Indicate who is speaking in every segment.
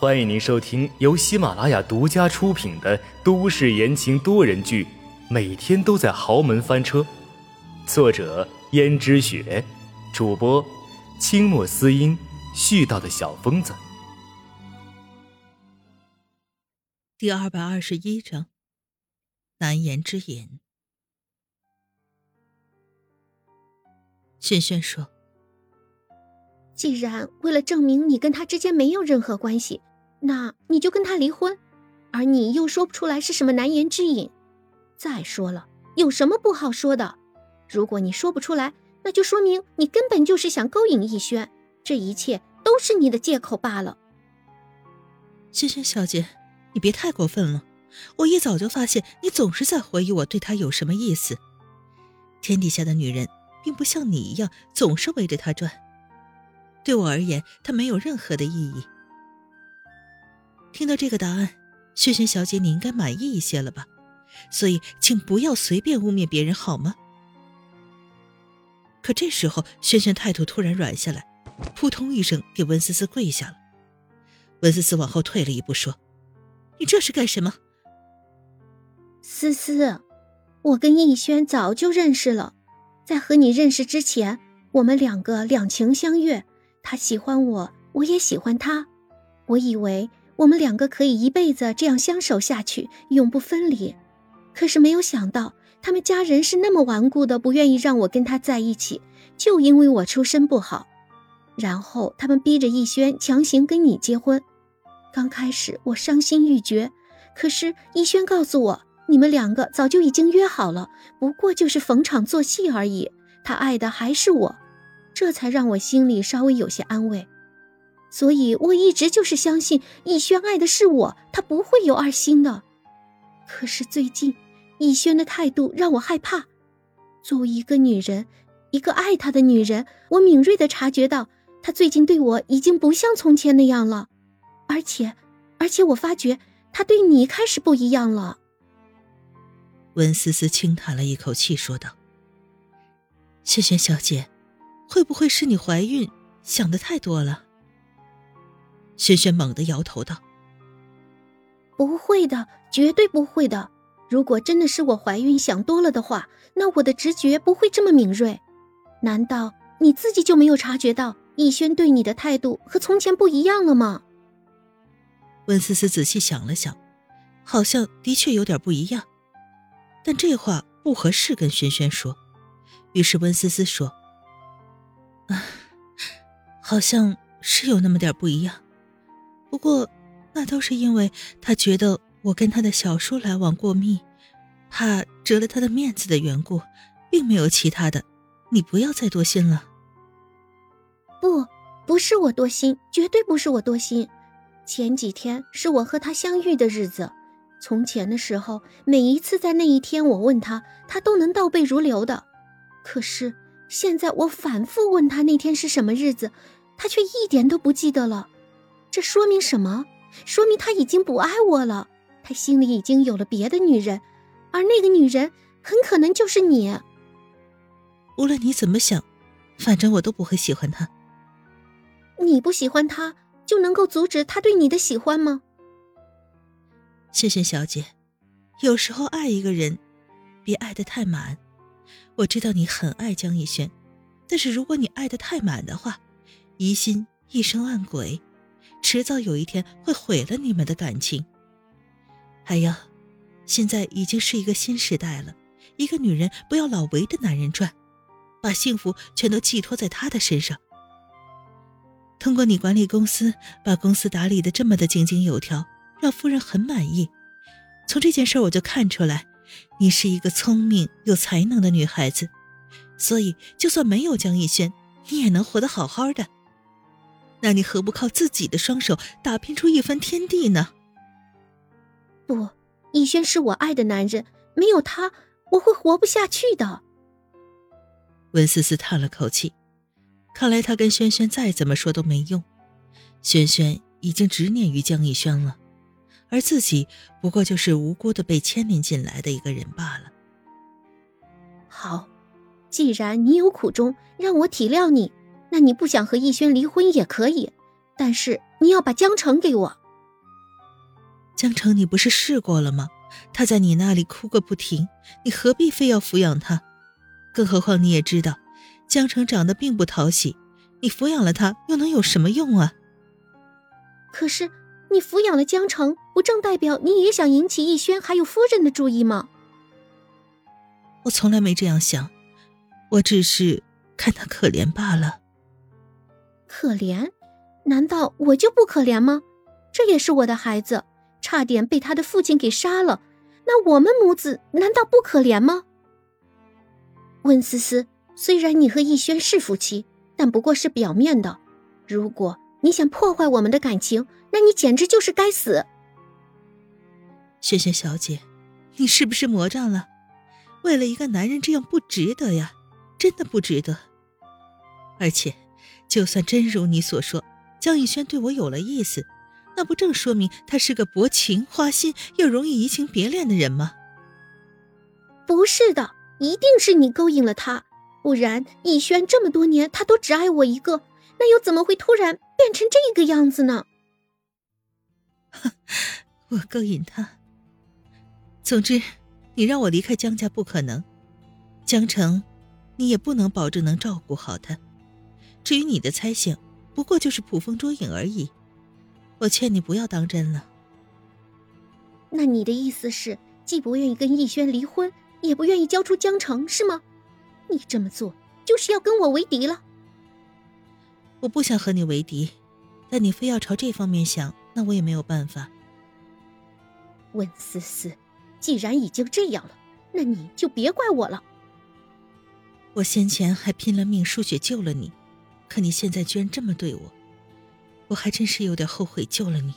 Speaker 1: 欢迎您收听由喜马拉雅独家出品的都市言情多人剧《每天都在豪门翻车》，作者：胭脂雪，主播：清墨思音，絮叨的小疯子。
Speaker 2: 第二百二十一章：难言之隐。轩轩说。
Speaker 3: 既然为了证明你跟他之间没有任何关系，那你就跟他离婚，而你又说不出来是什么难言之隐。再说了，有什么不好说的？如果你说不出来，那就说明你根本就是想勾引逸轩，这一切都是你的借口罢了。
Speaker 2: 轩轩小姐，你别太过分了。我一早就发现你总是在怀疑我对他有什么意思。天底下的女人，并不像你一样总是围着他转。对我而言，它没有任何的意义。听到这个答案，萱萱小姐，你应该满意一些了吧？所以，请不要随便污蔑别人，好吗？可这时候，萱萱态度突然软下来，扑通一声给温思思跪下了。温思思往后退了一步，说：“你这是干什么？”
Speaker 3: 思思，我跟逸轩早就认识了，在和你认识之前，我们两个两情相悦。他喜欢我，我也喜欢他。我以为我们两个可以一辈子这样相守下去，永不分离。可是没有想到，他们家人是那么顽固的，不愿意让我跟他在一起，就因为我出身不好。然后他们逼着逸轩强行跟你结婚。刚开始我伤心欲绝，可是逸轩告诉我，你们两个早就已经约好了，不过就是逢场作戏而已。他爱的还是我。这才让我心里稍微有些安慰，所以我一直就是相信逸轩爱的是我，他不会有二心的。可是最近，逸轩的态度让我害怕。作为一个女人，一个爱他的女人，我敏锐的察觉到他最近对我已经不像从前那样了，而且，而且我发觉他对你开始不一样了。
Speaker 2: 温思思轻叹了一口气，说道：“萱萱小姐。”会不会是你怀孕想的太多了？轩轩猛地摇头道：“
Speaker 3: 不会的，绝对不会的。如果真的是我怀孕想多了的话，那我的直觉不会这么敏锐。难道你自己就没有察觉到逸轩对你的态度和从前不一样了吗？”
Speaker 2: 温思思仔细想了想，好像的确有点不一样，但这话不合适跟轩轩说，于是温思思说。啊，好像是有那么点不一样，不过那都是因为他觉得我跟他的小叔来往过密，怕折了他的面子的缘故，并没有其他的。你不要再多心了。
Speaker 3: 不，不是我多心，绝对不是我多心。前几天是我和他相遇的日子，从前的时候，每一次在那一天我问他，他都能倒背如流的。可是。现在我反复问他那天是什么日子，他却一点都不记得了。这说明什么？说明他已经不爱我了，他心里已经有了别的女人，而那个女人很可能就是你。
Speaker 2: 无论你怎么想，反正我都不会喜欢他。
Speaker 3: 你不喜欢他，就能够阻止他对你的喜欢吗？
Speaker 2: 谢谢小姐，有时候爱一个人，别爱得太满。我知道你很爱江逸轩，但是如果你爱的太满的话，疑心一生暗鬼，迟早有一天会毁了你们的感情。还有，现在已经是一个新时代了，一个女人不要老围着男人转，把幸福全都寄托在他的身上。通过你管理公司，把公司打理的这么的井井有条，让夫人很满意。从这件事我就看出来。你是一个聪明有才能的女孩子，所以就算没有江逸轩，你也能活得好好的。那你何不靠自己的双手打拼出一番天地呢？
Speaker 3: 不，逸轩是我爱的男人，没有他我会活不下去的。
Speaker 2: 温思思叹了口气，看来她跟轩轩再怎么说都没用，轩轩已经执念于江逸轩了。而自己不过就是无辜的被牵连进来的一个人罢了。
Speaker 3: 好，既然你有苦衷，让我体谅你，那你不想和逸轩离婚也可以，但是你要把江城给我，
Speaker 2: 江城，你不是试过了吗？他在你那里哭个不停，你何必非要抚养他？更何况你也知道，江城长得并不讨喜，你抚养了他又能有什么用啊？
Speaker 3: 可是你抚养了江城，不正代表你也想引起逸轩还有夫人的注意吗？
Speaker 2: 我从来没这样想，我只是看他可怜罢了。
Speaker 3: 可怜？难道我就不可怜吗？这也是我的孩子，差点被他的父亲给杀了。那我们母子难道不可怜吗？温思思，虽然你和逸轩是夫妻，但不过是表面的。如果你想破坏我们的感情，那你简直就是该死。
Speaker 2: 萱萱小姐，你是不是魔障了？为了一个男人这样不值得呀，真的不值得。而且，就算真如你所说，江逸轩对我有了意思。那不正说明他是个薄情花心又容易移情别恋的人吗？
Speaker 3: 不是的，一定是你勾引了他，不然逸轩这么多年他都只爱我一个，那又怎么会突然变成这个样子呢？
Speaker 2: 我勾引他。总之，你让我离开江家不可能，江城，你也不能保证能照顾好他。至于你的猜想，不过就是捕风捉影而已。我劝你不要当真了。
Speaker 3: 那你的意思是，既不愿意跟逸轩离婚，也不愿意交出江城，是吗？你这么做就是要跟我为敌了。
Speaker 2: 我不想和你为敌，但你非要朝这方面想，那我也没有办法。
Speaker 3: 温思思，既然已经这样了，那你就别怪我了。
Speaker 2: 我先前还拼了命输血救了你，可你现在居然这么对我。我还真是有点后悔救了你。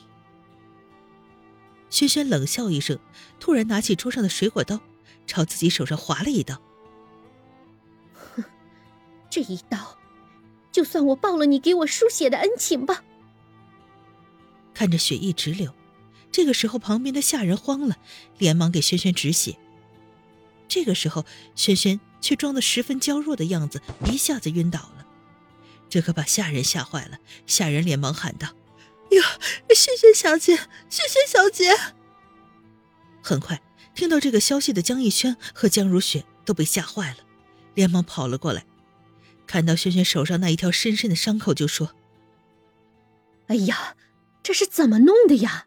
Speaker 2: 轩轩冷笑一声，突然拿起桌上的水果刀，朝自己手上划了一刀。
Speaker 3: 哼，这一刀，就算我报了你给我输血的恩情吧。
Speaker 2: 看着血液直流，这个时候旁边的下人慌了，连忙给轩轩止血。这个时候，轩轩却装得十分娇弱的样子，一下子晕倒了。这可把下人吓坏了，下人连忙喊道：“哟，萱萱小姐，萱萱小姐！”很快，听到这个消息的江逸轩和江如雪都被吓坏了，连忙跑了过来，看到萱萱手上那一条深深的伤口，就说：“
Speaker 3: 哎呀，这是怎么弄的呀？”